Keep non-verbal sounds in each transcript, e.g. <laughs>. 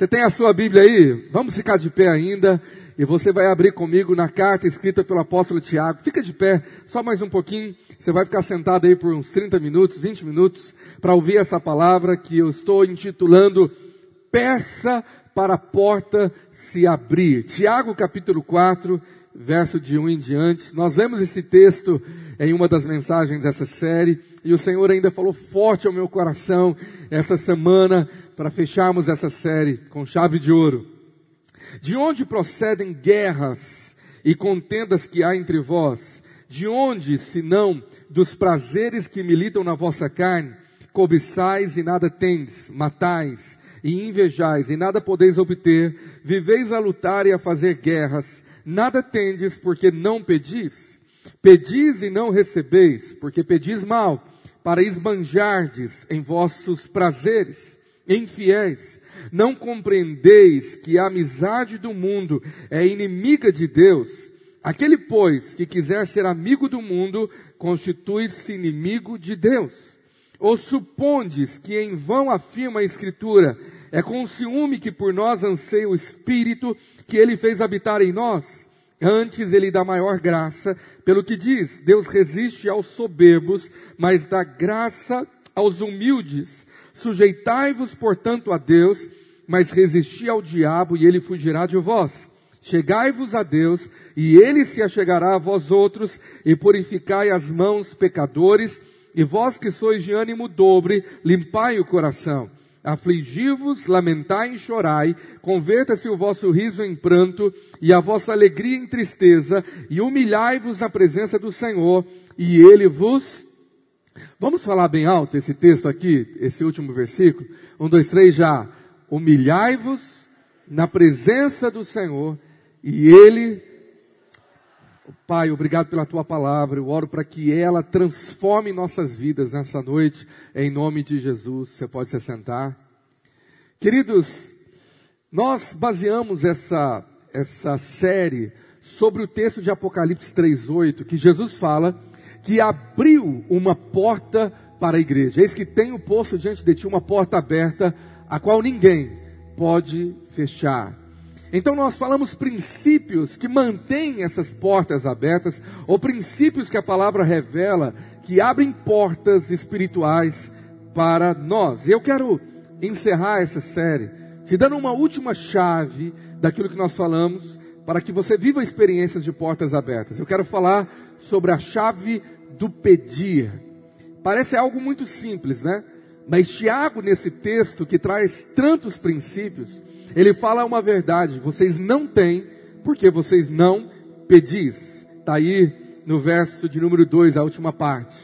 Você tem a sua Bíblia aí? Vamos ficar de pé ainda. E você vai abrir comigo na carta escrita pelo apóstolo Tiago. Fica de pé, só mais um pouquinho. Você vai ficar sentado aí por uns 30 minutos, 20 minutos, para ouvir essa palavra que eu estou intitulando Peça para a porta se abrir. Tiago capítulo 4, verso de 1 em diante. Nós lemos esse texto em uma das mensagens dessa série e o Senhor ainda falou forte ao meu coração essa semana para fecharmos essa série com chave de ouro. De onde procedem guerras e contendas que há entre vós? De onde, senão, dos prazeres que militam na vossa carne? Cobiçais e nada tendes, matais e invejais e nada podeis obter, viveis a lutar e a fazer guerras, nada tendes porque não pedis? Pedis e não recebeis, porque pedis mal, para esbanjardes em vossos prazeres infiéis, não compreendeis que a amizade do mundo é inimiga de Deus? Aquele, pois, que quiser ser amigo do mundo, constitui-se inimigo de Deus. Ou supondes que em vão afirma a Escritura, é com ciúme que por nós anseia o Espírito que ele fez habitar em nós? Antes ele dá maior graça, pelo que diz, Deus resiste aos soberbos, mas dá graça aos humildes. Sujeitai-vos, portanto, a Deus, mas resisti ao diabo e ele fugirá de vós. Chegai-vos a Deus e ele se achegará a vós outros e purificai as mãos pecadores e vós que sois de ânimo dobre, limpai o coração. Afligi-vos, lamentai e chorai, converta-se o vosso riso em pranto e a vossa alegria em tristeza e humilhai-vos na presença do Senhor e ele vos Vamos falar bem alto esse texto aqui, esse último versículo? Um, dois, três, já. Humilhai-vos na presença do Senhor e Ele, Pai, obrigado pela Tua palavra. Eu oro para que ela transforme nossas vidas nessa noite, em nome de Jesus. Você pode se sentar. Queridos, nós baseamos essa, essa série sobre o texto de Apocalipse 3,8, que Jesus fala que abriu uma porta para a igreja. Eis que tenho posto diante de ti uma porta aberta, a qual ninguém pode fechar. Então nós falamos princípios que mantêm essas portas abertas, ou princípios que a palavra revela que abrem portas espirituais para nós. E eu quero encerrar essa série te dando uma última chave daquilo que nós falamos, para que você viva experiências de portas abertas. Eu quero falar sobre a chave do pedir. Parece algo muito simples, né? Mas Tiago, nesse texto que traz tantos princípios, ele fala uma verdade: vocês não têm, porque vocês não pedis. Está aí no verso de número 2, a última parte.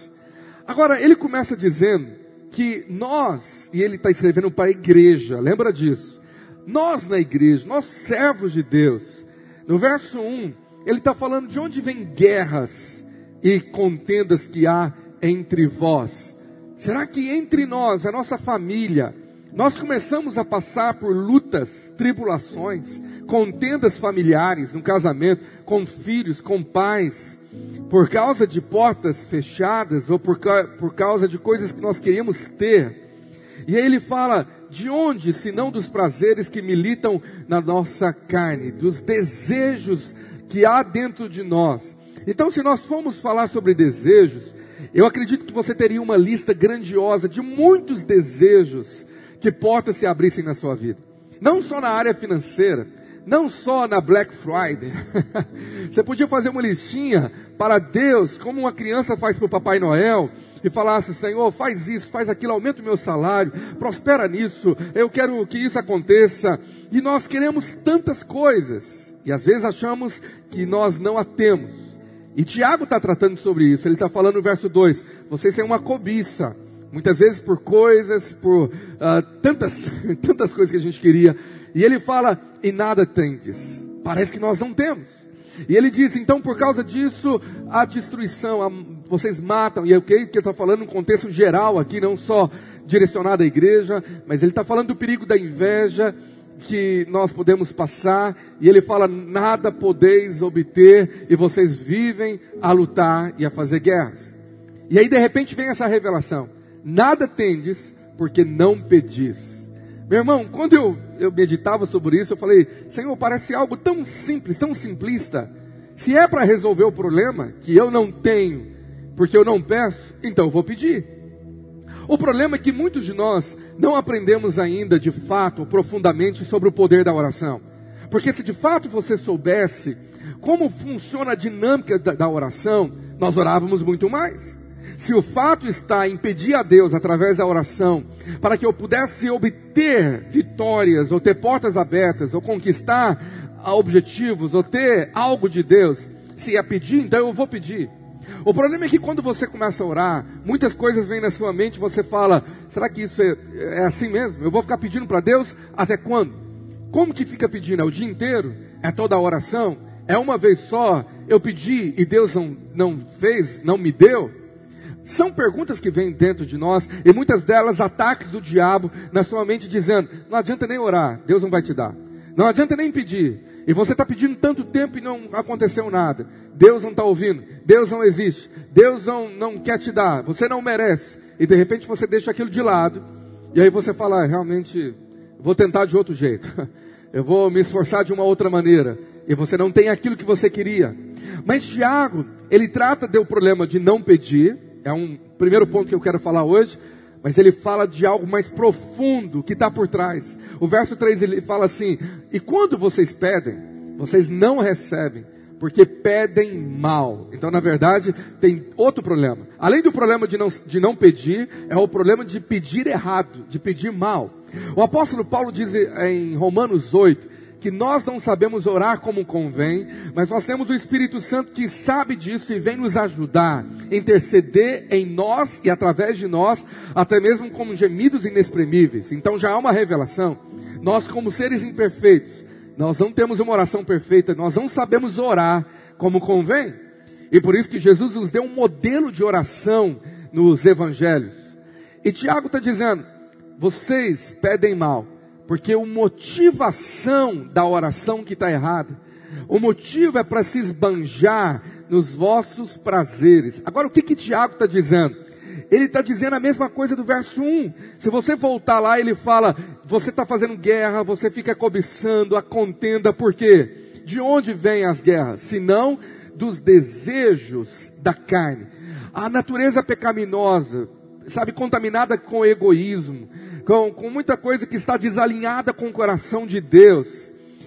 Agora, ele começa dizendo que nós, e ele está escrevendo para a igreja, lembra disso? Nós na igreja, nós servos de Deus. No verso 1, um, ele está falando de onde vem guerras e contendas que há entre vós. Será que entre nós, a nossa família, nós começamos a passar por lutas, tribulações, contendas familiares, no casamento, com filhos, com pais, por causa de portas fechadas ou por, por causa de coisas que nós queríamos ter? E aí ele fala: de onde, se não dos prazeres que militam na nossa carne, dos desejos que há dentro de nós. Então, se nós formos falar sobre desejos, eu acredito que você teria uma lista grandiosa de muitos desejos que portas se abrissem na sua vida. Não só na área financeira, não só na Black Friday. <laughs> você podia fazer uma listinha para Deus, como uma criança faz para o Papai Noel, e falasse: Senhor, faz isso, faz aquilo, aumenta o meu salário, prospera nisso, eu quero que isso aconteça. E nós queremos tantas coisas, e às vezes achamos que nós não a temos. E Tiago está tratando sobre isso, ele está falando no verso 2: vocês têm uma cobiça, muitas vezes por coisas, por uh, tantas, <laughs> tantas coisas que a gente queria, e ele fala: e nada tendes. Parece que nós não temos. E ele diz, então, por causa disso, a destruição, a, vocês matam, e é o que ele está falando no contexto geral aqui, não só direcionado à igreja, mas ele está falando do perigo da inveja que nós podemos passar, e ele fala: nada podeis obter, e vocês vivem a lutar e a fazer guerras. E aí de repente vem essa revelação: nada tendes, porque não pedis. Meu irmão, quando eu, eu meditava sobre isso, eu falei, Senhor, parece algo tão simples, tão simplista. Se é para resolver o problema que eu não tenho, porque eu não peço, então eu vou pedir. O problema é que muitos de nós não aprendemos ainda de fato, profundamente, sobre o poder da oração. Porque se de fato você soubesse como funciona a dinâmica da, da oração, nós orávamos muito mais. Se o fato está em pedir a Deus através da oração, para que eu pudesse obter vitórias, ou ter portas abertas, ou conquistar objetivos, ou ter algo de Deus, se é pedir, então eu vou pedir. O problema é que quando você começa a orar, muitas coisas vêm na sua mente, você fala, será que isso é, é assim mesmo? Eu vou ficar pedindo para Deus até quando? Como que fica pedindo? É o dia inteiro? É toda a oração? É uma vez só? Eu pedi e Deus não, não fez, não me deu? São perguntas que vêm dentro de nós e muitas delas ataques do diabo na sua mente dizendo: não adianta nem orar, Deus não vai te dar. Não adianta nem pedir. E você está pedindo tanto tempo e não aconteceu nada. Deus não está ouvindo. Deus não existe. Deus não, não quer te dar. Você não merece. E de repente você deixa aquilo de lado. E aí você fala: ah, realmente, vou tentar de outro jeito. <laughs> Eu vou me esforçar de uma outra maneira. E você não tem aquilo que você queria. Mas Tiago, ele trata do problema de não pedir é um primeiro ponto que eu quero falar hoje, mas ele fala de algo mais profundo que está por trás. O verso 3 ele fala assim: E quando vocês pedem, vocês não recebem, porque pedem mal. Então, na verdade, tem outro problema. Além do problema de não, de não pedir, é o problema de pedir errado, de pedir mal. O apóstolo Paulo diz em Romanos 8 que nós não sabemos orar como convém, mas nós temos o Espírito Santo que sabe disso e vem nos ajudar, interceder em nós e através de nós, até mesmo como gemidos inexprimíveis. Então já há uma revelação. Nós, como seres imperfeitos, nós não temos uma oração perfeita, nós não sabemos orar como convém. E por isso que Jesus nos deu um modelo de oração nos evangelhos. E Tiago está dizendo: vocês pedem mal porque a motivação da oração que está errada, o motivo é para se esbanjar nos vossos prazeres. Agora, o que que Tiago está dizendo? Ele está dizendo a mesma coisa do verso 1. Se você voltar lá, ele fala: você está fazendo guerra, você fica cobiçando a contenda, por quê? De onde vêm as guerras? Senão dos desejos da carne. A natureza pecaminosa, sabe, contaminada com egoísmo, com, com muita coisa que está desalinhada com o coração de Deus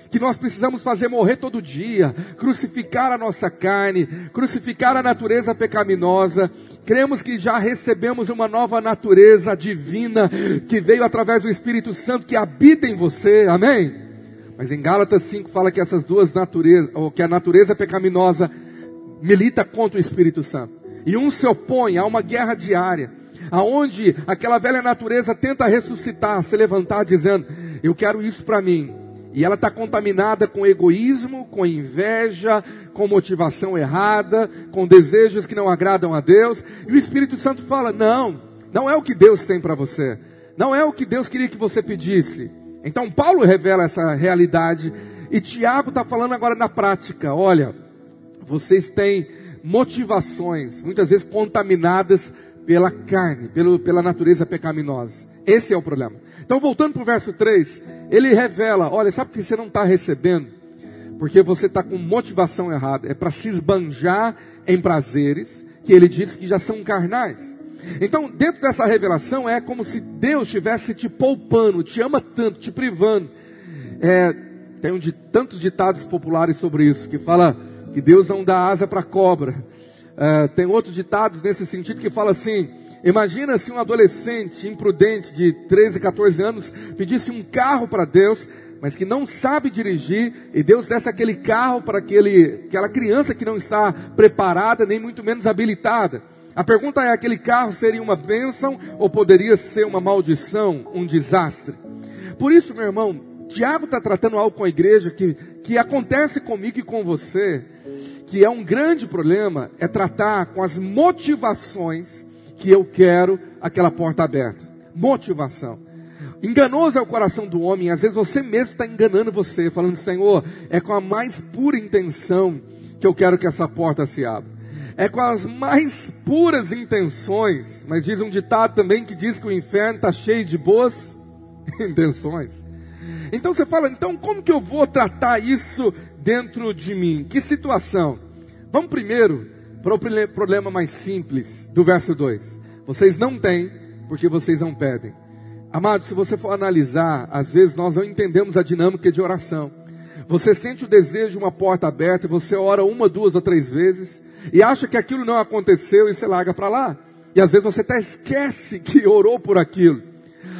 que nós precisamos fazer morrer todo dia, crucificar a nossa carne, crucificar a natureza pecaminosa. Cremos que já recebemos uma nova natureza divina que veio através do Espírito Santo que habita em você. Amém? Mas em Gálatas 5 fala que essas duas naturezas, ou que a natureza pecaminosa milita contra o Espírito Santo. E um se opõe a uma guerra diária aonde aquela velha natureza tenta ressuscitar, se levantar dizendo: Eu quero isso para mim. E ela está contaminada com egoísmo, com inveja, com motivação errada, com desejos que não agradam a Deus. E o Espírito Santo fala: Não, não é o que Deus tem para você. Não é o que Deus queria que você pedisse. Então Paulo revela essa realidade. E Tiago está falando agora na prática: olha, vocês têm motivações, muitas vezes contaminadas pela carne, pelo, pela natureza pecaminosa. Esse é o problema. Então, voltando para o verso 3, ele revela: olha, sabe que você não está recebendo? Porque você está com motivação errada. É para se esbanjar em prazeres, que ele diz que já são carnais. Então, dentro dessa revelação, é como se Deus estivesse te poupando, te ama tanto, te privando. É, tem um de tantos ditados populares sobre isso, que fala que Deus não dá asa para cobra, Uh, tem outros ditados nesse sentido que fala assim: imagina se um adolescente imprudente de 13, 14 anos pedisse um carro para Deus, mas que não sabe dirigir, e Deus desse aquele carro para aquele, aquela criança que não está preparada, nem muito menos habilitada. A pergunta é: aquele carro seria uma bênção ou poderia ser uma maldição, um desastre? Por isso, meu irmão, Tiago está tratando algo com a igreja que, que acontece comigo e com você que é um grande problema, é tratar com as motivações que eu quero aquela porta aberta. Motivação. Enganoso é o coração do homem, às vezes você mesmo está enganando você, falando, Senhor, é com a mais pura intenção que eu quero que essa porta se abra. É com as mais puras intenções, mas diz um ditado também que diz que o inferno está cheio de boas <laughs> intenções. Então você fala, então como que eu vou tratar isso dentro de mim? Que situação? Vamos primeiro para o problema mais simples do verso 2. Vocês não têm porque vocês não pedem. Amado, se você for analisar, às vezes nós não entendemos a dinâmica de oração. Você sente o desejo de uma porta aberta, você ora uma, duas ou três vezes e acha que aquilo não aconteceu e você larga para lá. E às vezes você até esquece que orou por aquilo.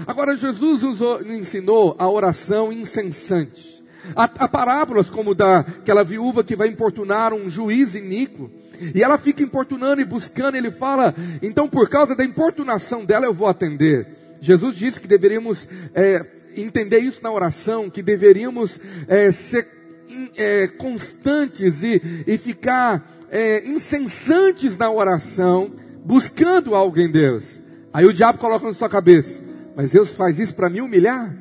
Agora, Jesus nos ensinou a oração incessante. Há, há parábolas como daquela viúva que vai importunar um juiz iníquo. E ela fica importunando e buscando, ele fala, então por causa da importunação dela eu vou atender. Jesus disse que deveríamos é, entender isso na oração, que deveríamos é, ser é, constantes e, e ficar é, incessantes na oração, buscando algo em Deus. Aí o diabo coloca na sua cabeça, mas Deus faz isso para me humilhar?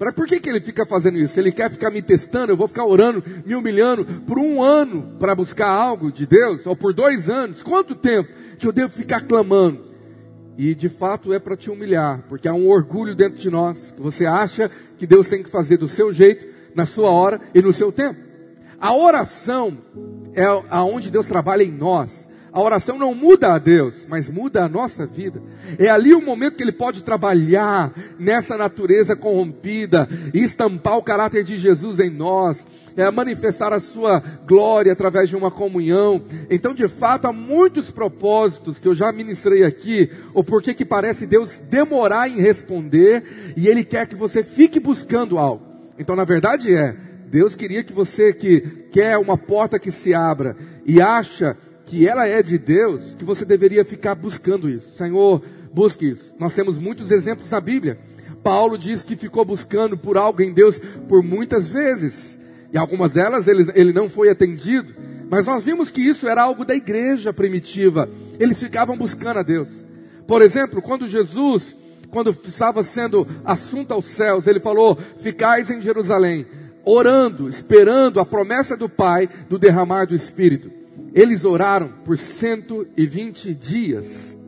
Pra, por que, que ele fica fazendo isso? Ele quer ficar me testando, eu vou ficar orando, me humilhando por um ano para buscar algo de Deus, ou por dois anos, quanto tempo que eu devo ficar clamando? E de fato é para te humilhar, porque há um orgulho dentro de nós, que você acha que Deus tem que fazer do seu jeito, na sua hora e no seu tempo. A oração é aonde Deus trabalha em nós. A oração não muda a Deus, mas muda a nossa vida. É ali o momento que Ele pode trabalhar nessa natureza corrompida e estampar o caráter de Jesus em nós, é manifestar a Sua glória através de uma comunhão. Então, de fato, há muitos propósitos que eu já ministrei aqui, o porquê que parece Deus demorar em responder e Ele quer que você fique buscando algo. Então, na verdade, é. Deus queria que você que quer uma porta que se abra e acha que ela é de Deus, que você deveria ficar buscando isso. Senhor, busque isso. Nós temos muitos exemplos na Bíblia. Paulo diz que ficou buscando por algo em Deus por muitas vezes. E algumas delas ele, ele não foi atendido. Mas nós vimos que isso era algo da igreja primitiva. Eles ficavam buscando a Deus. Por exemplo, quando Jesus, quando estava sendo assunto aos céus, ele falou: Ficais em Jerusalém, orando, esperando a promessa do Pai do derramar do Espírito. Eles oraram por 120 dias.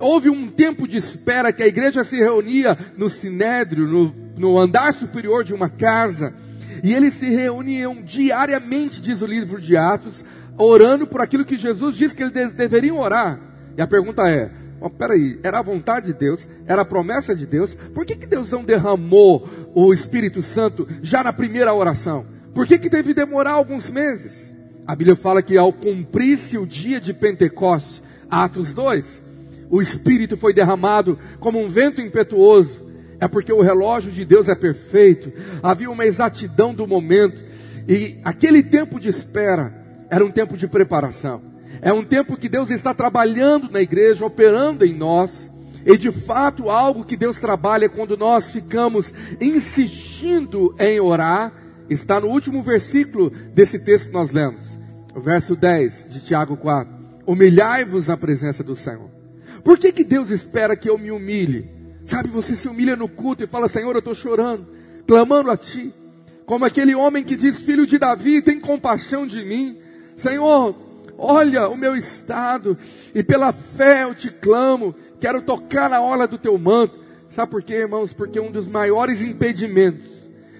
Houve um tempo de espera que a igreja se reunia no sinédrio, no, no andar superior de uma casa, e eles se reuniam diariamente, diz o livro de Atos, orando por aquilo que Jesus disse que eles deveriam orar. E a pergunta é: oh, peraí, era a vontade de Deus, era a promessa de Deus, por que, que Deus não derramou o Espírito Santo já na primeira oração? Por que, que teve demorar alguns meses? A Bíblia fala que ao cumprir-se o dia de Pentecostes, Atos 2, o Espírito foi derramado como um vento impetuoso. É porque o relógio de Deus é perfeito. Havia uma exatidão do momento. E aquele tempo de espera era um tempo de preparação. É um tempo que Deus está trabalhando na igreja, operando em nós. E de fato, algo que Deus trabalha quando nós ficamos insistindo em orar, está no último versículo desse texto que nós lemos o verso 10 de Tiago 4. Humilhai-vos na presença do Senhor. Por que, que Deus espera que eu me humilhe? Sabe, você se humilha no culto e fala, Senhor, eu estou chorando, clamando a Ti. Como aquele homem que diz, filho de Davi, tem compaixão de mim. Senhor, olha o meu estado, e pela fé eu te clamo, quero tocar na orla do teu manto. Sabe por quê, irmãos? Porque um dos maiores impedimentos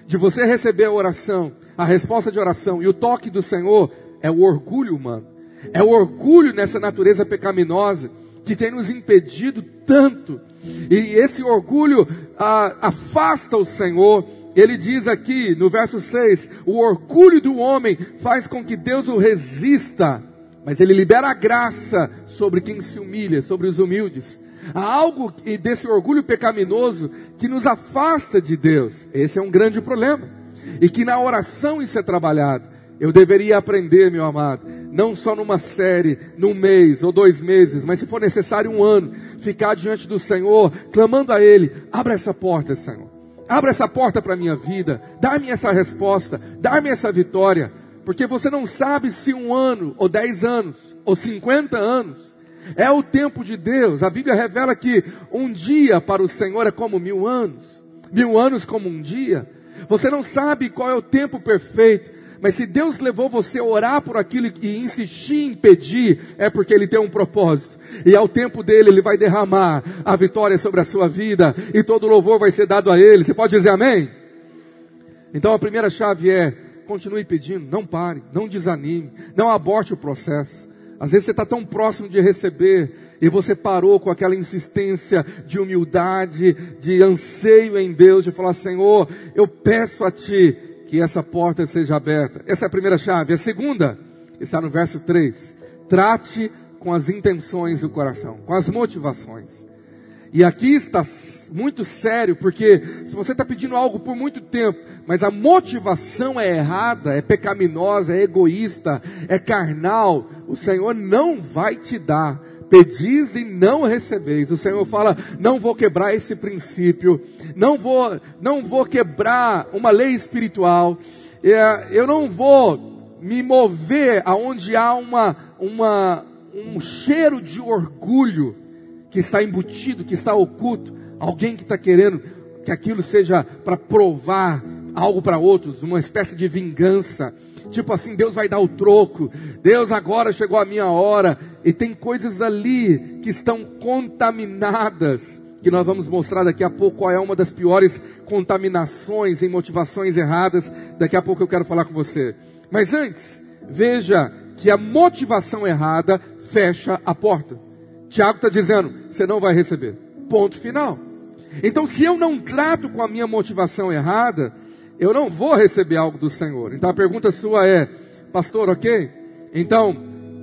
de você receber a oração, a resposta de oração e o toque do Senhor é o orgulho humano. É o orgulho nessa natureza pecaminosa que tem nos impedido tanto. E esse orgulho ah, afasta o Senhor. Ele diz aqui no verso 6: o orgulho do homem faz com que Deus o resista, mas ele libera a graça sobre quem se humilha, sobre os humildes. Há algo desse orgulho pecaminoso que nos afasta de Deus. Esse é um grande problema. E que na oração isso é trabalhado. Eu deveria aprender, meu amado, não só numa série, num mês ou dois meses, mas se for necessário um ano, ficar diante do Senhor, clamando a Ele: abra essa porta, Senhor. Abra essa porta para a minha vida, dá-me essa resposta, dá-me essa vitória, porque você não sabe se um ano, ou dez anos, ou cinquenta anos, é o tempo de Deus. A Bíblia revela que um dia para o Senhor é como mil anos, mil anos como um dia. Você não sabe qual é o tempo perfeito, Mas se Deus levou você a orar por aquilo e insistir em pedir, é porque Ele tem um propósito. E ao tempo dele, Ele vai derramar a vitória sobre a sua vida. E todo louvor vai ser dado a Ele. Você pode dizer amém? Então a primeira chave é, continue pedindo, não pare, não desanime, não aborte o processo. Às vezes você está tão próximo de receber e você parou com aquela insistência de humildade, de anseio em Deus, de falar, Senhor, eu peço a Ti que essa porta seja aberta. Essa é a primeira chave. A segunda está no verso 3. Trate com as intenções do coração, com as motivações. E aqui está muito sério, porque se você está pedindo algo por muito tempo, mas a motivação é errada, é pecaminosa, é egoísta, é carnal, o Senhor não vai te dar. Pedis e não recebeis. O Senhor fala: não vou quebrar esse princípio, não vou, não vou quebrar uma lei espiritual. É, eu não vou me mover aonde há uma, uma, um cheiro de orgulho que está embutido, que está oculto. Alguém que está querendo que aquilo seja para provar algo para outros, uma espécie de vingança. Tipo assim, Deus vai dar o troco. Deus agora chegou a minha hora. E tem coisas ali que estão contaminadas. Que nós vamos mostrar daqui a pouco qual é uma das piores contaminações em motivações erradas. Daqui a pouco eu quero falar com você. Mas antes, veja que a motivação errada fecha a porta. Tiago está dizendo: você não vai receber. Ponto final. Então, se eu não trato com a minha motivação errada, eu não vou receber algo do Senhor. Então, a pergunta sua é, pastor, ok? Então,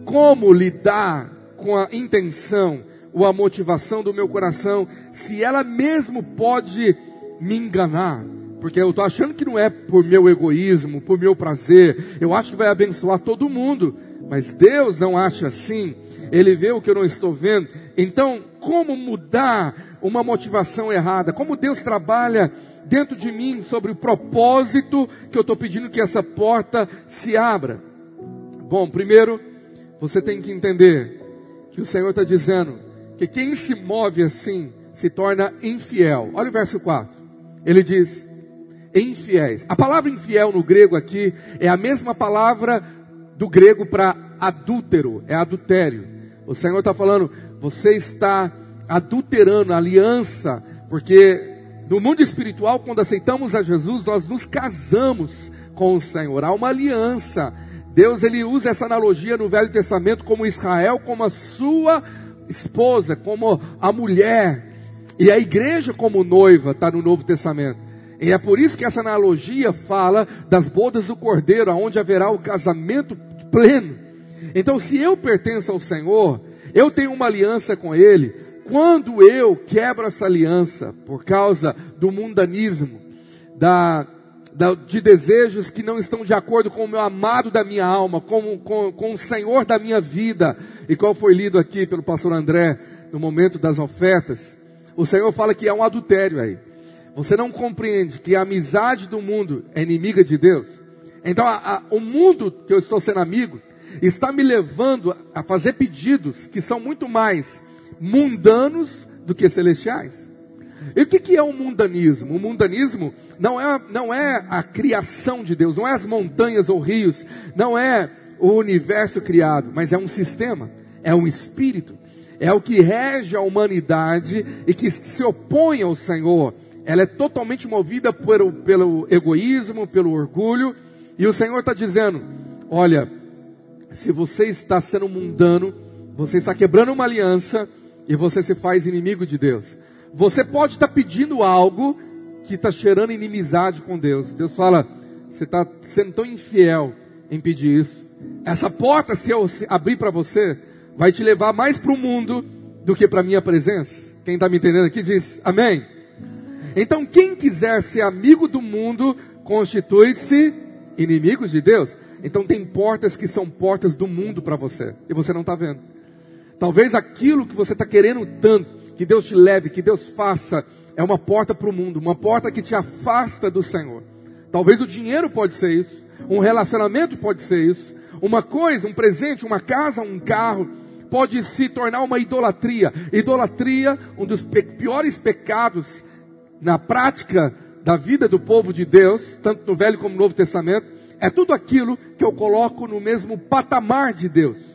como lidar com a intenção ou a motivação do meu coração, se ela mesmo pode me enganar? Porque eu estou achando que não é por meu egoísmo, por meu prazer. Eu acho que vai abençoar todo mundo. Mas Deus não acha assim. Ele vê o que eu não estou vendo. Então, como mudar uma motivação errada? Como Deus trabalha dentro de mim sobre o propósito que eu estou pedindo que essa porta se abra? Bom, primeiro, você tem que entender que o Senhor está dizendo que quem se move assim se torna infiel. Olha o verso 4. Ele diz: infiéis. A palavra infiel no grego aqui é a mesma palavra do grego para adúltero, é adultério. O Senhor está falando, você está adulterando a aliança, porque no mundo espiritual, quando aceitamos a Jesus, nós nos casamos com o Senhor, há uma aliança. Deus ele usa essa analogia no Velho Testamento como Israel, como a sua esposa, como a mulher, e a igreja como noiva, está no Novo Testamento. E é por isso que essa analogia fala das bodas do cordeiro, aonde haverá o casamento pleno. Então, se eu pertenço ao Senhor, eu tenho uma aliança com Ele. Quando eu quebro essa aliança por causa do mundanismo, da, da, de desejos que não estão de acordo com o meu amado da minha alma, com, com, com o Senhor da minha vida, e qual foi lido aqui pelo pastor André no momento das ofertas, o Senhor fala que é um adultério aí. Você não compreende que a amizade do mundo é inimiga de Deus? Então, a, a, o mundo que eu estou sendo amigo está me levando a fazer pedidos que são muito mais mundanos do que celestiais. E o que, que é o mundanismo? O mundanismo não é, não é a criação de Deus, não é as montanhas ou rios, não é o universo criado, mas é um sistema, é um espírito, é o que rege a humanidade e que se opõe ao Senhor ela é totalmente movida pelo, pelo egoísmo, pelo orgulho, e o Senhor está dizendo: olha, se você está sendo mundano, você está quebrando uma aliança e você se faz inimigo de Deus. Você pode estar pedindo algo que está cheirando inimizade com Deus. Deus fala: você está sendo tão infiel em pedir isso. Essa porta, se eu abrir para você, vai te levar mais para o mundo do que para a minha presença. Quem está me entendendo aqui diz amém. Então, quem quiser ser amigo do mundo, constitui-se inimigo de Deus. Então, tem portas que são portas do mundo para você, e você não está vendo. Talvez aquilo que você está querendo tanto, que Deus te leve, que Deus faça, é uma porta para o mundo, uma porta que te afasta do Senhor. Talvez o dinheiro pode ser isso, um relacionamento pode ser isso, uma coisa, um presente, uma casa, um carro, pode se tornar uma idolatria. Idolatria, um dos piores pecados na prática da vida do povo de Deus, tanto no Velho como no Novo Testamento, é tudo aquilo que eu coloco no mesmo patamar de Deus.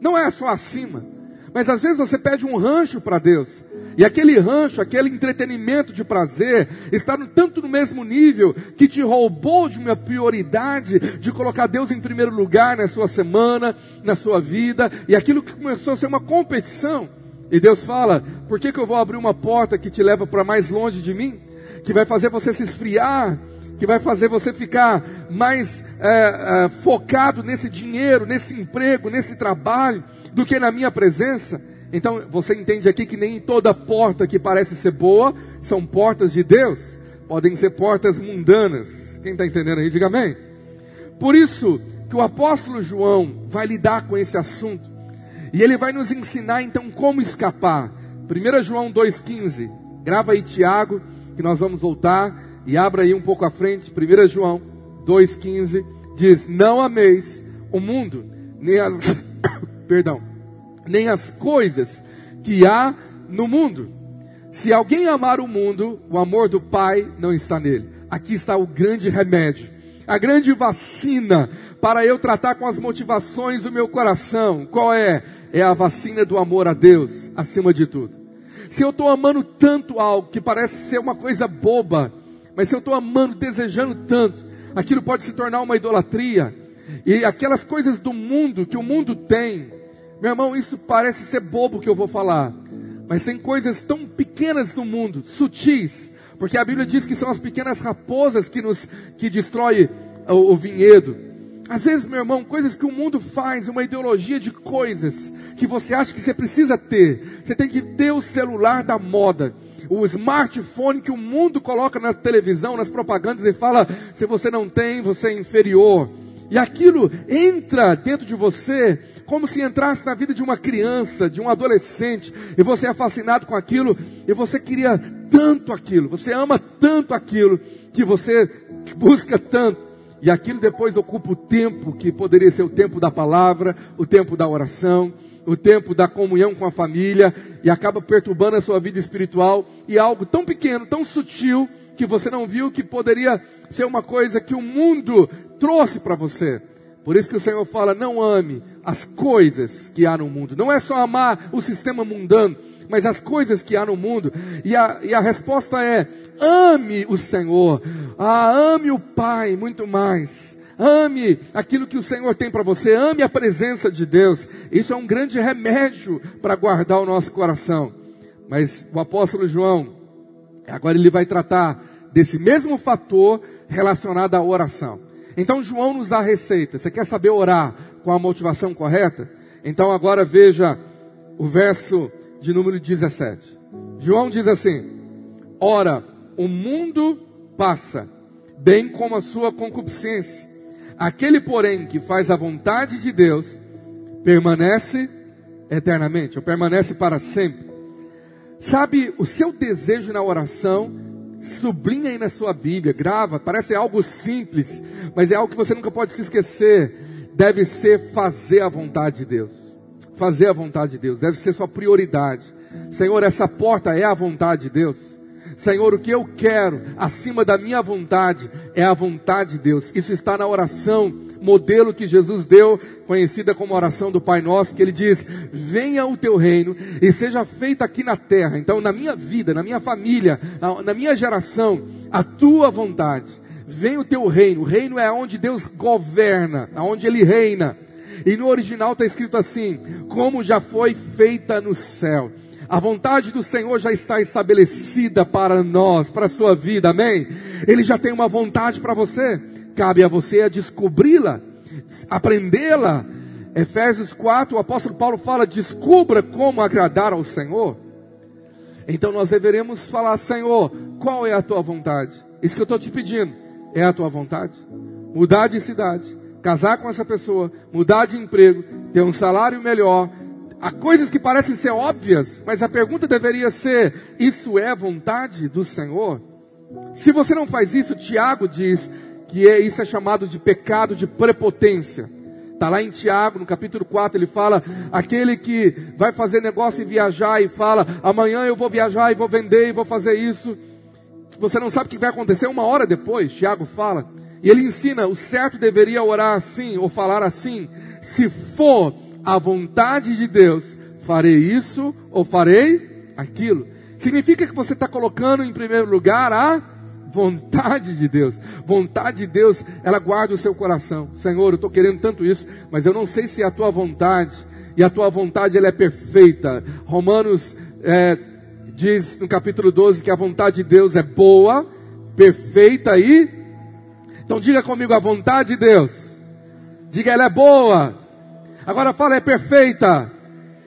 Não é só acima, mas às vezes você pede um rancho para Deus. E aquele rancho, aquele entretenimento de prazer, está no, tanto no mesmo nível que te roubou de uma prioridade de colocar Deus em primeiro lugar na sua semana, na sua vida, e aquilo que começou a ser uma competição. E Deus fala: por que, que eu vou abrir uma porta que te leva para mais longe de mim? Que vai fazer você se esfriar, que vai fazer você ficar mais é, é, focado nesse dinheiro, nesse emprego, nesse trabalho, do que na minha presença. Então você entende aqui que nem toda porta que parece ser boa são portas de Deus, podem ser portas mundanas. Quem está entendendo aí, diga amém. Por isso que o apóstolo João vai lidar com esse assunto e ele vai nos ensinar então como escapar. 1 João 2,15, grava aí Tiago, que nós vamos voltar e abra aí um pouco à frente. 1 João 2,15 diz: Não ameis o mundo, nem as. <coughs> perdão nem as coisas que há no mundo. Se alguém amar o mundo, o amor do Pai não está nele. Aqui está o grande remédio, a grande vacina para eu tratar com as motivações do meu coração. Qual é? É a vacina do amor a Deus, acima de tudo. Se eu estou amando tanto algo que parece ser uma coisa boba, mas se eu estou amando, desejando tanto, aquilo pode se tornar uma idolatria. E aquelas coisas do mundo que o mundo tem, meu irmão, isso parece ser bobo que eu vou falar, mas tem coisas tão pequenas no mundo, sutis, porque a Bíblia diz que são as pequenas raposas que nos que destrói o, o vinhedo. Às vezes, meu irmão, coisas que o mundo faz, uma ideologia de coisas que você acha que você precisa ter. Você tem que ter o celular da moda, o smartphone que o mundo coloca na televisão, nas propagandas e fala: se você não tem, você é inferior. E aquilo entra dentro de você como se entrasse na vida de uma criança, de um adolescente, e você é fascinado com aquilo, e você queria tanto aquilo, você ama tanto aquilo, que você busca tanto, e aquilo depois ocupa o tempo que poderia ser o tempo da palavra, o tempo da oração, o tempo da comunhão com a família, e acaba perturbando a sua vida espiritual, e algo tão pequeno, tão sutil, que você não viu que poderia ser uma coisa que o mundo trouxe para você. Por isso que o Senhor fala: não ame as coisas que há no mundo. Não é só amar o sistema mundano, mas as coisas que há no mundo. E a, e a resposta é: ame o Senhor, ah, ame o Pai muito mais. Ame aquilo que o Senhor tem para você, ame a presença de Deus. Isso é um grande remédio para guardar o nosso coração. Mas o apóstolo João, agora ele vai tratar desse mesmo fator relacionado à oração. Então João nos dá a receita. Você quer saber orar com a motivação correta? Então agora veja o verso de número 17. João diz assim: Ora, o mundo passa, bem como a sua concupiscência. Aquele, porém, que faz a vontade de Deus, permanece eternamente, ou permanece para sempre. Sabe, o seu desejo na oração sublinha aí na sua Bíblia, grava, parece algo simples, mas é algo que você nunca pode se esquecer. Deve ser fazer a vontade de Deus. Fazer a vontade de Deus, deve ser sua prioridade. Senhor, essa porta é a vontade de Deus. Senhor, o que eu quero acima da minha vontade é a vontade de Deus. Isso está na oração modelo que Jesus deu, conhecida como oração do Pai Nosso, que ele diz: Venha o teu reino e seja feita aqui na terra. Então, na minha vida, na minha família, na, minha geração, a tua vontade. Venha o teu reino. O reino é onde Deus governa, onde ele reina. E no original está escrito assim: como já foi feita no céu. A vontade do Senhor já está estabelecida para nós, para a sua vida, amém? Ele já tem uma vontade para você. Cabe a você descobri-la, aprendê-la. Efésios 4, o apóstolo Paulo fala: descubra como agradar ao Senhor. Então nós deveremos falar: Senhor, qual é a tua vontade? Isso que eu estou te pedindo é a tua vontade? Mudar de cidade, casar com essa pessoa, mudar de emprego, ter um salário melhor. Há coisas que parecem ser óbvias, mas a pergunta deveria ser: isso é vontade do Senhor? Se você não faz isso, Tiago diz: que é, isso é chamado de pecado de prepotência. Está lá em Tiago, no capítulo 4, ele fala: aquele que vai fazer negócio e viajar e fala, amanhã eu vou viajar e vou vender e vou fazer isso. Você não sabe o que vai acontecer uma hora depois, Tiago fala. E ele ensina, o certo deveria orar assim, ou falar assim, se for a vontade de Deus, farei isso ou farei aquilo. Significa que você está colocando em primeiro lugar a vontade de Deus. Vontade de Deus, ela guarda o seu coração. Senhor, eu estou querendo tanto isso, mas eu não sei se é a tua vontade. E a tua vontade ela é perfeita. Romanos é, diz no capítulo 12 que a vontade de Deus é boa, perfeita e. Então diga comigo a vontade de Deus. Diga ela é boa. Agora fala é perfeita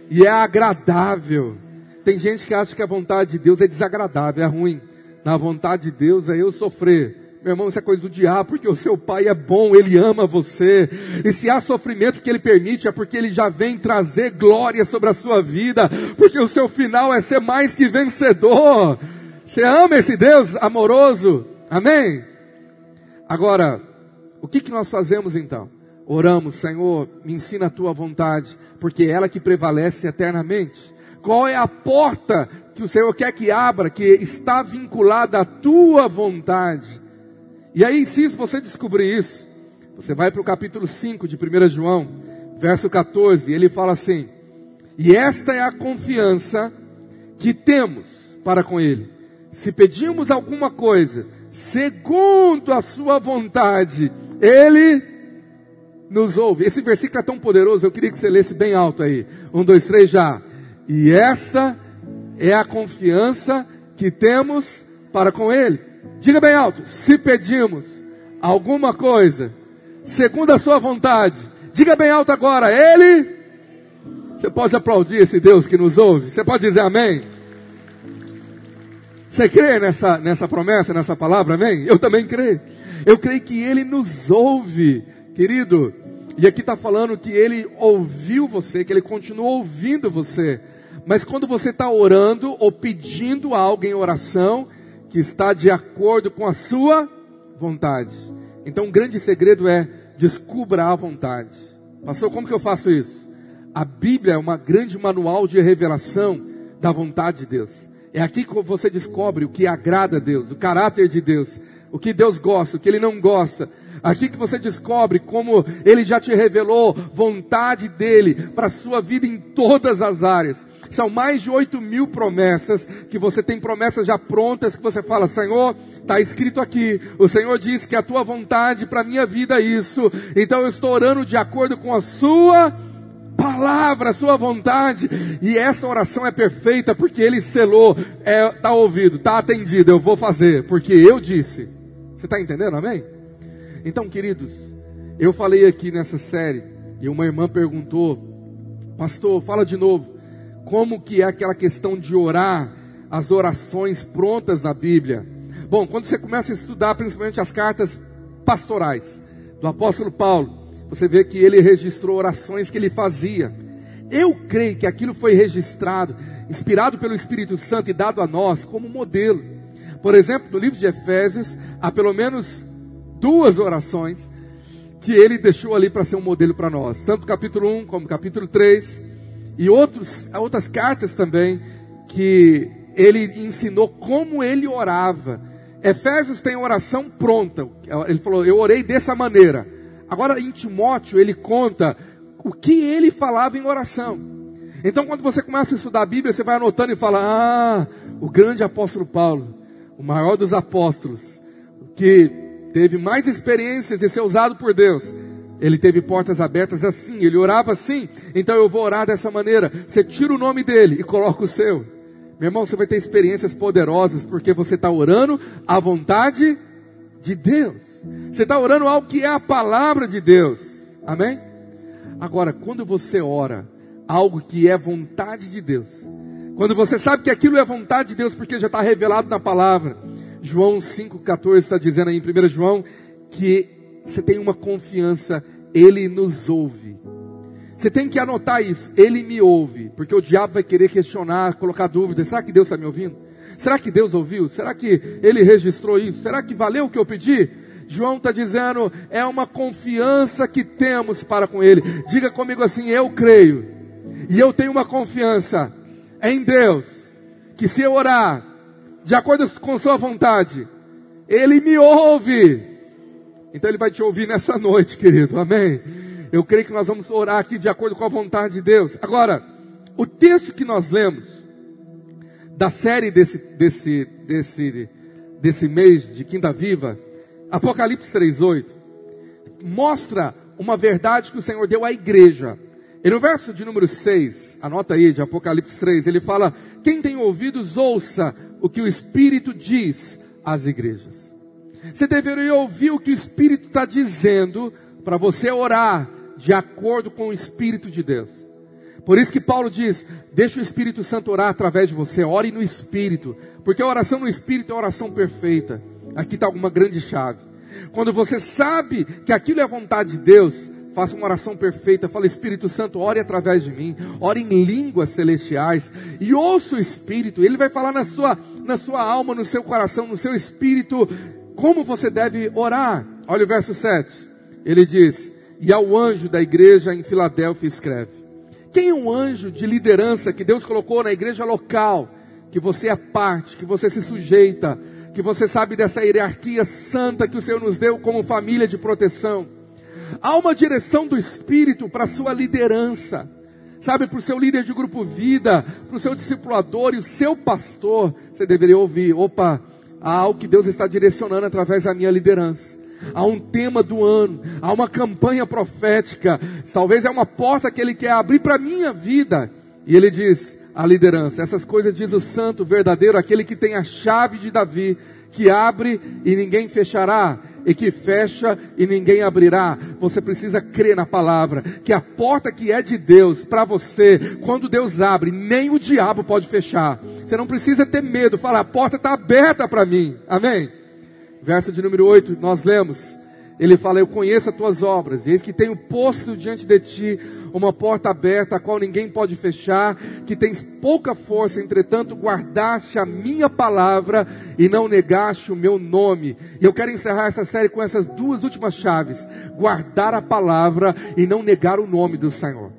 e é agradável. Tem gente que acha que a vontade de Deus é desagradável, é ruim. Na vontade de Deus é eu sofrer. Meu irmão, isso é coisa do diabo, porque o seu pai é bom, ele ama você. E se há sofrimento que ele permite, é porque ele já vem trazer glória sobre a sua vida, porque o seu final é ser mais que vencedor. Você ama esse Deus amoroso? Amém? Agora, o que, que nós fazemos então? Oramos, Senhor, me ensina a tua vontade, porque é ela que prevalece eternamente. Qual é a porta que o Senhor quer que abra, que está vinculada à tua vontade? E aí, se você descobrir isso, você vai para o capítulo 5 de 1 João, verso 14, ele fala assim: E esta é a confiança que temos para com Ele. Se pedimos alguma coisa, segundo a Sua vontade, Ele nos ouve. Esse versículo é tão poderoso, eu queria que você lesse bem alto aí. Um, dois, três, já. E esta é a confiança que temos para com Ele. Diga bem alto: se pedimos alguma coisa, segundo a Sua vontade, diga bem alto agora, Ele. Você pode aplaudir esse Deus que nos ouve? Você pode dizer amém? Você crê nessa, nessa promessa, nessa palavra, amém? Eu também creio. Eu creio que Ele nos ouve, querido. E aqui está falando que Ele ouviu você, que Ele continua ouvindo você. Mas quando você está orando ou pedindo algo em oração, que está de acordo com a sua vontade. Então, um grande segredo é descubra a vontade. Pastor, como que eu faço isso? A Bíblia é uma grande manual de revelação da vontade de Deus. É aqui que você descobre o que agrada a Deus, o caráter de Deus, o que Deus gosta, o que Ele não gosta. Aqui que você descobre como Ele já te revelou vontade dele para a sua vida em todas as áreas. São mais de oito mil promessas, que você tem promessas já prontas, que você fala, Senhor, está escrito aqui, o Senhor diz que a tua vontade para a minha vida é isso, então eu estou orando de acordo com a sua palavra, a sua vontade, e essa oração é perfeita, porque ele selou, está é, tá ouvido, está atendido, eu vou fazer, porque eu disse. Você está entendendo, amém? Então, queridos, eu falei aqui nessa série, e uma irmã perguntou, pastor, fala de novo, como que é aquela questão de orar, as orações prontas na Bíblia. Bom, quando você começa a estudar principalmente as cartas pastorais do apóstolo Paulo, você vê que ele registrou orações que ele fazia. Eu creio que aquilo foi registrado, inspirado pelo Espírito Santo e dado a nós como modelo. Por exemplo, no livro de Efésios, há pelo menos duas orações que ele deixou ali para ser um modelo para nós, tanto capítulo 1 como capítulo 3 e outros, outras cartas também que ele ensinou como ele orava. Efésios tem oração pronta. Ele falou: Eu orei dessa maneira. Agora em Timóteo ele conta o que ele falava em oração. Então quando você começa a estudar a Bíblia, você vai anotando e fala: Ah, o grande apóstolo Paulo, o maior dos apóstolos, que teve mais experiências de ser usado por Deus ele teve portas abertas assim, ele orava assim, então eu vou orar dessa maneira. Você tira o nome dele e coloca o seu. Meu irmão, você vai ter experiências poderosas porque você está orando a vontade de Deus. Você está orando algo que é a palavra de Deus. Amém? Agora, quando você ora algo que é vontade de Deus, quando você sabe que aquilo é vontade de Deus porque já está revelado na palavra, João 5,14 está dizendo aí em 1 João que você tem uma confiança, Ele nos ouve. Você tem que anotar isso, Ele me ouve, porque o diabo vai querer questionar, colocar dúvidas. Será que Deus está me ouvindo? Será que Deus ouviu? Será que Ele registrou isso? Será que valeu o que eu pedi? João está dizendo, é uma confiança que temos para com Ele. Diga comigo assim, eu creio. E eu tenho uma confiança em Deus, que se eu orar, de acordo com Sua vontade, Ele me ouve. Então ele vai te ouvir nessa noite, querido. Amém? Eu creio que nós vamos orar aqui de acordo com a vontade de Deus. Agora, o texto que nós lemos da série desse, desse, desse, desse mês de Quinta Viva, Apocalipse 3,8, mostra uma verdade que o Senhor deu à igreja. E no verso de número 6, anota aí, de Apocalipse 3, ele fala: Quem tem ouvidos, ouça o que o Espírito diz às igrejas. Você deveria ouvir o que o Espírito está dizendo para você orar de acordo com o Espírito de Deus. Por isso que Paulo diz: deixa o Espírito Santo orar através de você, ore no Espírito, porque a oração no Espírito é a oração perfeita. Aqui está alguma grande chave. Quando você sabe que aquilo é a vontade de Deus, faça uma oração perfeita, fala Espírito Santo, ore através de mim, ore em línguas celestiais e ouça o Espírito, ele vai falar na sua, na sua alma, no seu coração, no seu espírito, como você deve orar. Olha o verso 7. Ele diz: E ao anjo da igreja em Filadélfia escreve. Quem é um anjo de liderança que Deus colocou na igreja local, que você é parte, que você se sujeita, que você sabe dessa hierarquia santa que o Senhor nos deu como família de proteção. Há uma direção do Espírito para a sua liderança, sabe, para o seu líder de grupo vida, para o seu discipulador e o seu pastor. Você deveria ouvir: opa, há algo que Deus está direcionando através da minha liderança. Há um tema do ano, há uma campanha profética, talvez é uma porta que Ele quer abrir para a minha vida. E Ele diz: a liderança, essas coisas diz o santo verdadeiro, aquele que tem a chave de Davi, que abre e ninguém fechará, e que fecha e ninguém abrirá. Você precisa crer na palavra, que a porta que é de Deus para você, quando Deus abre, nem o diabo pode fechar. Você não precisa ter medo, fala, a porta está aberta para mim. Amém? Verso de número 8, nós lemos. Ele fala: Eu conheço as tuas obras, eis que tenho posto diante de ti uma porta aberta, a qual ninguém pode fechar, que tens pouca força, entretanto guardaste a minha palavra e não negaste o meu nome. E eu quero encerrar essa série com essas duas últimas chaves: guardar a palavra e não negar o nome do Senhor.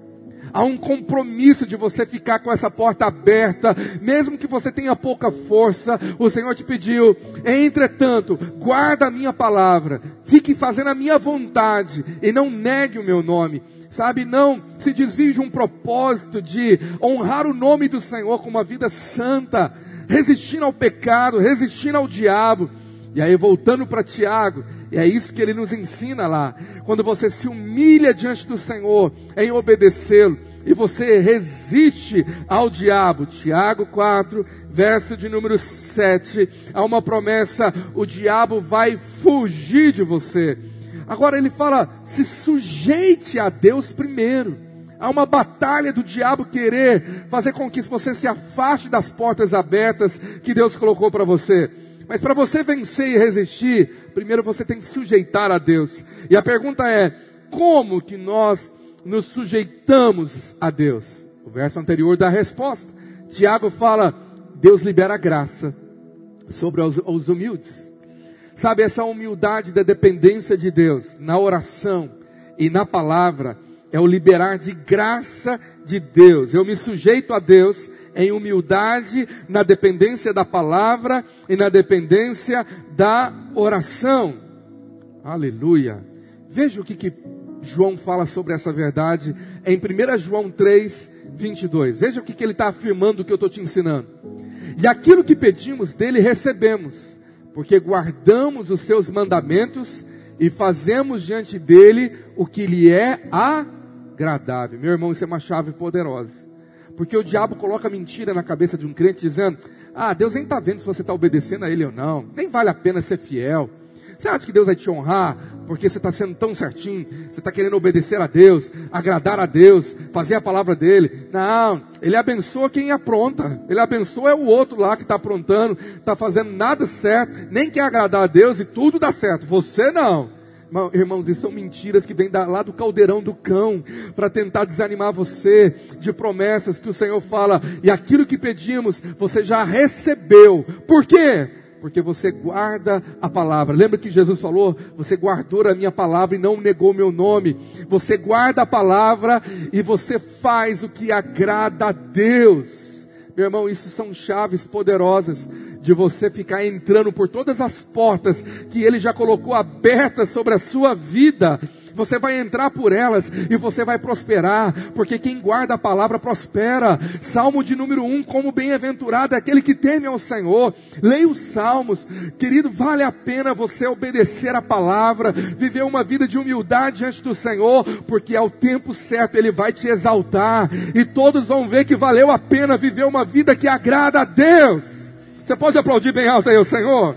Há um compromisso de você ficar com essa porta aberta, mesmo que você tenha pouca força. O Senhor te pediu, entretanto, guarda a minha palavra, fique fazendo a minha vontade e não negue o meu nome. Sabe, não se desvie de um propósito de honrar o nome do Senhor com uma vida santa, resistindo ao pecado, resistindo ao diabo. E aí, voltando para Tiago, e é isso que ele nos ensina lá. Quando você se humilha diante do Senhor em obedecê-lo e você resiste ao diabo. Tiago 4, verso de número 7. Há uma promessa: o diabo vai fugir de você. Agora ele fala: se sujeite a Deus primeiro. Há uma batalha do diabo querer fazer com que você se afaste das portas abertas que Deus colocou para você. Mas para você vencer e resistir, primeiro você tem que sujeitar a Deus. E a pergunta é: como que nós nos sujeitamos a Deus? O verso anterior dá a resposta. Tiago fala: Deus libera graça sobre os, os humildes. Sabe, essa humildade da dependência de Deus na oração e na palavra é o liberar de graça de Deus. Eu me sujeito a Deus em humildade, na dependência da palavra e na dependência da oração. Aleluia. Veja o que, que João fala sobre essa verdade em 1 João 3, 22. Veja o que, que ele está afirmando que eu estou te ensinando. E aquilo que pedimos dele recebemos, porque guardamos os seus mandamentos e fazemos diante dele o que lhe é agradável. Meu irmão, isso é uma chave poderosa. Porque o diabo coloca mentira na cabeça de um crente dizendo: Ah, Deus nem está vendo se você está obedecendo a Ele ou não. Nem vale a pena ser fiel. Você acha que Deus vai te honrar porque você está sendo tão certinho? Você está querendo obedecer a Deus, agradar a Deus, fazer a palavra dele? Não, Ele abençoa quem apronta. Ele abençoa é o outro lá que está aprontando, está fazendo nada certo, nem quer agradar a Deus e tudo dá certo. Você não. Irmãos, isso são mentiras que vêm lá do caldeirão do cão para tentar desanimar você de promessas que o Senhor fala e aquilo que pedimos você já recebeu. Por quê? Porque você guarda a palavra. Lembra que Jesus falou? Você guardou a minha palavra e não negou meu nome. Você guarda a palavra e você faz o que agrada a Deus. Meu irmão, isso são chaves poderosas de você ficar entrando por todas as portas que Ele já colocou abertas sobre a sua vida você vai entrar por elas e você vai prosperar, porque quem guarda a palavra prospera. Salmo de número 1, um, como bem-aventurado é aquele que teme ao Senhor. Leia os salmos, querido, vale a pena você obedecer a palavra, viver uma vida de humildade diante do Senhor, porque ao tempo certo Ele vai te exaltar e todos vão ver que valeu a pena viver uma vida que agrada a Deus. Você pode aplaudir bem alto aí o Senhor?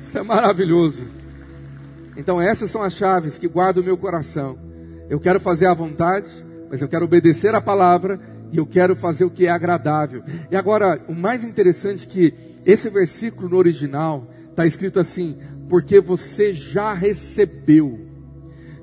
Isso é maravilhoso. Então essas são as chaves que guardam o meu coração. Eu quero fazer a vontade, mas eu quero obedecer a palavra e eu quero fazer o que é agradável. E agora, o mais interessante é que esse versículo no original está escrito assim: porque você já recebeu.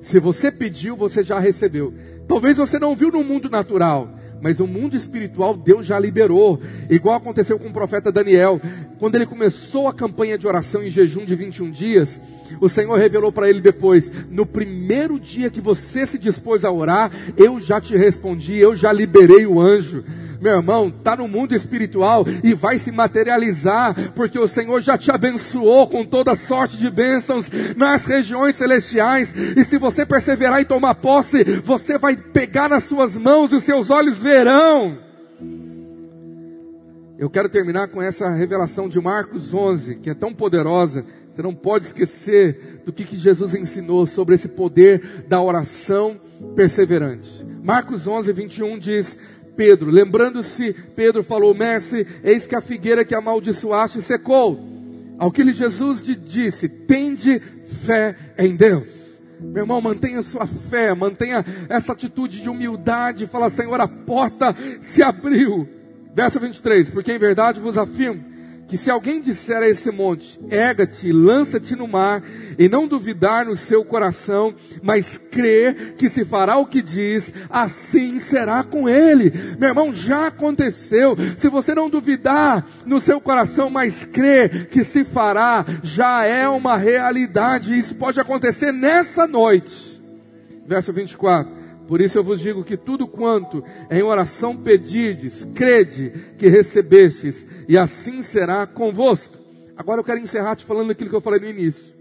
Se você pediu, você já recebeu. Talvez você não viu no mundo natural, mas no mundo espiritual Deus já liberou, igual aconteceu com o profeta Daniel, quando ele começou a campanha de oração em jejum de 21 dias, o Senhor revelou para ele depois: no primeiro dia que você se dispôs a orar, eu já te respondi, eu já liberei o anjo. Meu irmão, está no mundo espiritual e vai se materializar, porque o Senhor já te abençoou com toda sorte de bênçãos nas regiões celestiais. E se você perseverar e tomar posse, você vai pegar nas suas mãos e os seus olhos verão. Eu quero terminar com essa revelação de Marcos 11, que é tão poderosa você não pode esquecer do que, que Jesus ensinou sobre esse poder da oração perseverante. Marcos 11, 21 diz: Pedro, lembrando-se, Pedro falou: Mestre, eis que a figueira que amaldiçoaste secou. Ao que lhe Jesus disse: Tende fé em Deus. Meu irmão, mantenha sua fé, mantenha essa atitude de humildade. Fala, Senhor, a porta se abriu. Verso 23: Porque em verdade vos afirmo que se alguém disser a esse monte, erga-te, lança-te no mar, e não duvidar no seu coração, mas crer que se fará o que diz, assim será com ele. Meu irmão, já aconteceu. Se você não duvidar no seu coração, mas crer que se fará, já é uma realidade. Isso pode acontecer nessa noite. Verso 24. Por isso eu vos digo que tudo quanto em oração pedirdes, crede que recebestes, e assim será convosco. Agora eu quero encerrar te falando aquilo que eu falei no início.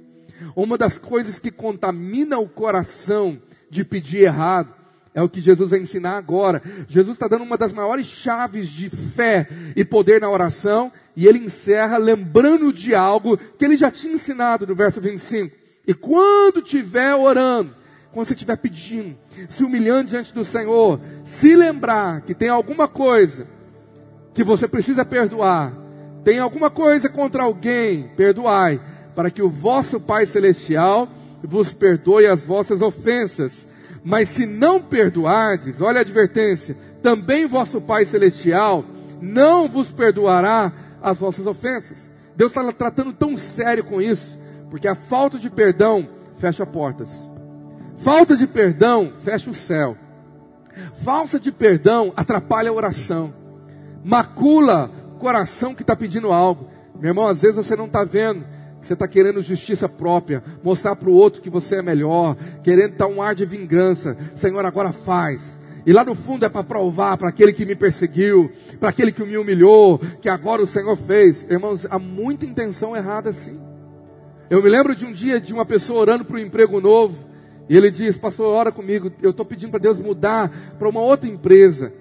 Uma das coisas que contamina o coração de pedir errado é o que Jesus vai ensinar agora. Jesus está dando uma das maiores chaves de fé e poder na oração, e ele encerra lembrando de algo que ele já tinha ensinado no verso 25. E quando estiver orando, quando você estiver pedindo, se humilhando diante do Senhor, se lembrar que tem alguma coisa que você precisa perdoar, tem alguma coisa contra alguém, perdoai, para que o vosso Pai Celestial vos perdoe as vossas ofensas. Mas se não perdoardes, olha a advertência, também vosso Pai Celestial não vos perdoará as vossas ofensas. Deus está tratando tão sério com isso, porque a falta de perdão fecha portas. Falta de perdão fecha o céu. Falta de perdão atrapalha a oração. Macula o coração que está pedindo algo. Meu irmão, às vezes você não está vendo. Você está querendo justiça própria, mostrar para o outro que você é melhor, querendo dar um ar de vingança. Senhor, agora faz. E lá no fundo é para provar para aquele que me perseguiu, para aquele que me humilhou, que agora o Senhor fez. Irmãos, há muita intenção errada assim. Eu me lembro de um dia de uma pessoa orando para um emprego novo. E ele diz, pastor, ora comigo, eu estou pedindo para Deus mudar para uma outra empresa.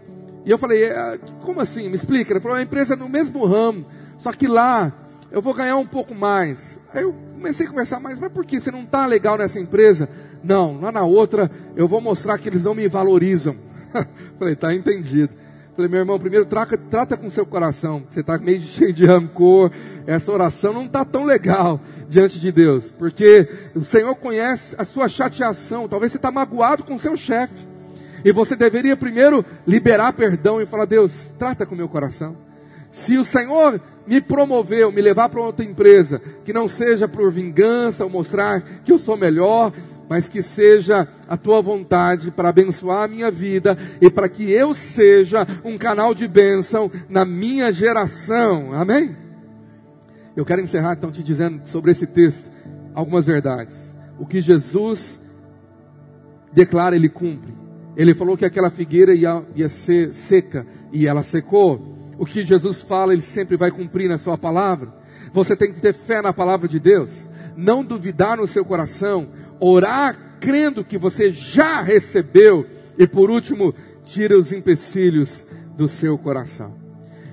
E eu falei, é, como assim? Me explica. Falou, uma empresa no mesmo ramo, só que lá eu vou ganhar um pouco mais. Aí eu comecei a conversar mais, mas por que? Você não está legal nessa empresa? Não, lá na outra eu vou mostrar que eles não me valorizam. <laughs> falei, tá entendido. Falei, meu irmão, primeiro trata, trata com seu coração. Você está meio <laughs> cheio de rancor. Essa oração não está tão legal diante de Deus. Porque o Senhor conhece a sua chateação. Talvez você está magoado com seu chefe. E você deveria primeiro liberar perdão e falar, Deus, trata com meu coração. Se o Senhor me promoveu, me levar para outra empresa, que não seja por vingança ou mostrar que eu sou melhor, mas que seja a tua vontade para abençoar a minha vida e para que eu seja um canal de bênção na minha geração. Amém? Eu quero encerrar então te dizendo sobre esse texto algumas verdades. O que Jesus declara, ele cumpre. Ele falou que aquela figueira ia, ia ser seca e ela secou. o que Jesus fala, ele sempre vai cumprir na sua palavra. Você tem que ter fé na palavra de Deus, não duvidar no seu coração, orar crendo que você já recebeu e por último, tira os empecilhos do seu coração.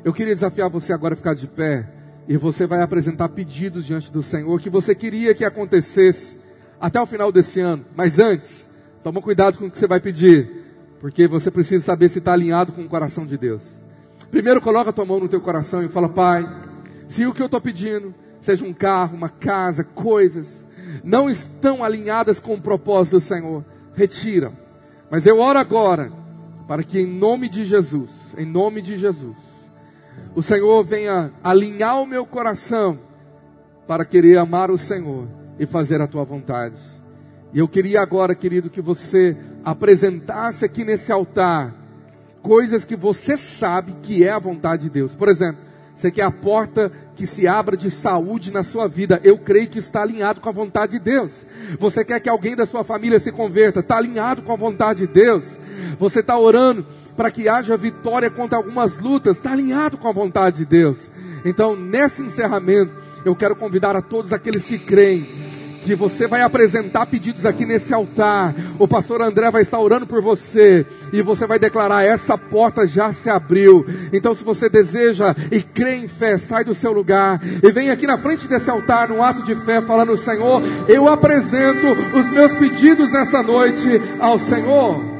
Eu queria desafiar você agora a ficar de pé e você vai apresentar pedidos diante do Senhor que você queria que acontecesse até o final desse ano. Mas antes, toma cuidado com o que você vai pedir, porque você precisa saber se está alinhado com o coração de Deus. Primeiro coloca a tua mão no teu coração e fala, Pai, se o que eu estou pedindo, seja um carro, uma casa, coisas, não estão alinhadas com o propósito do Senhor, retira. Mas eu oro agora, para que em nome de Jesus, em nome de Jesus, o Senhor venha alinhar o meu coração para querer amar o Senhor e fazer a tua vontade. E eu queria agora, querido, que você apresentasse aqui nesse altar coisas que você sabe que é a vontade de Deus. Por exemplo, você quer a porta que se abra de saúde na sua vida. Eu creio que está alinhado com a vontade de Deus. Você quer que alguém da sua família se converta. Está alinhado com a vontade de Deus. Você está orando para que haja vitória contra algumas lutas. Está alinhado com a vontade de Deus. Então, nesse encerramento, eu quero convidar a todos aqueles que creem que você vai apresentar pedidos aqui nesse altar. O pastor André vai estar orando por você e você vai declarar: essa porta já se abriu. Então, se você deseja e crê em fé, sai do seu lugar e vem aqui na frente desse altar, num ato de fé, falando: Senhor, eu apresento os meus pedidos nessa noite ao Senhor.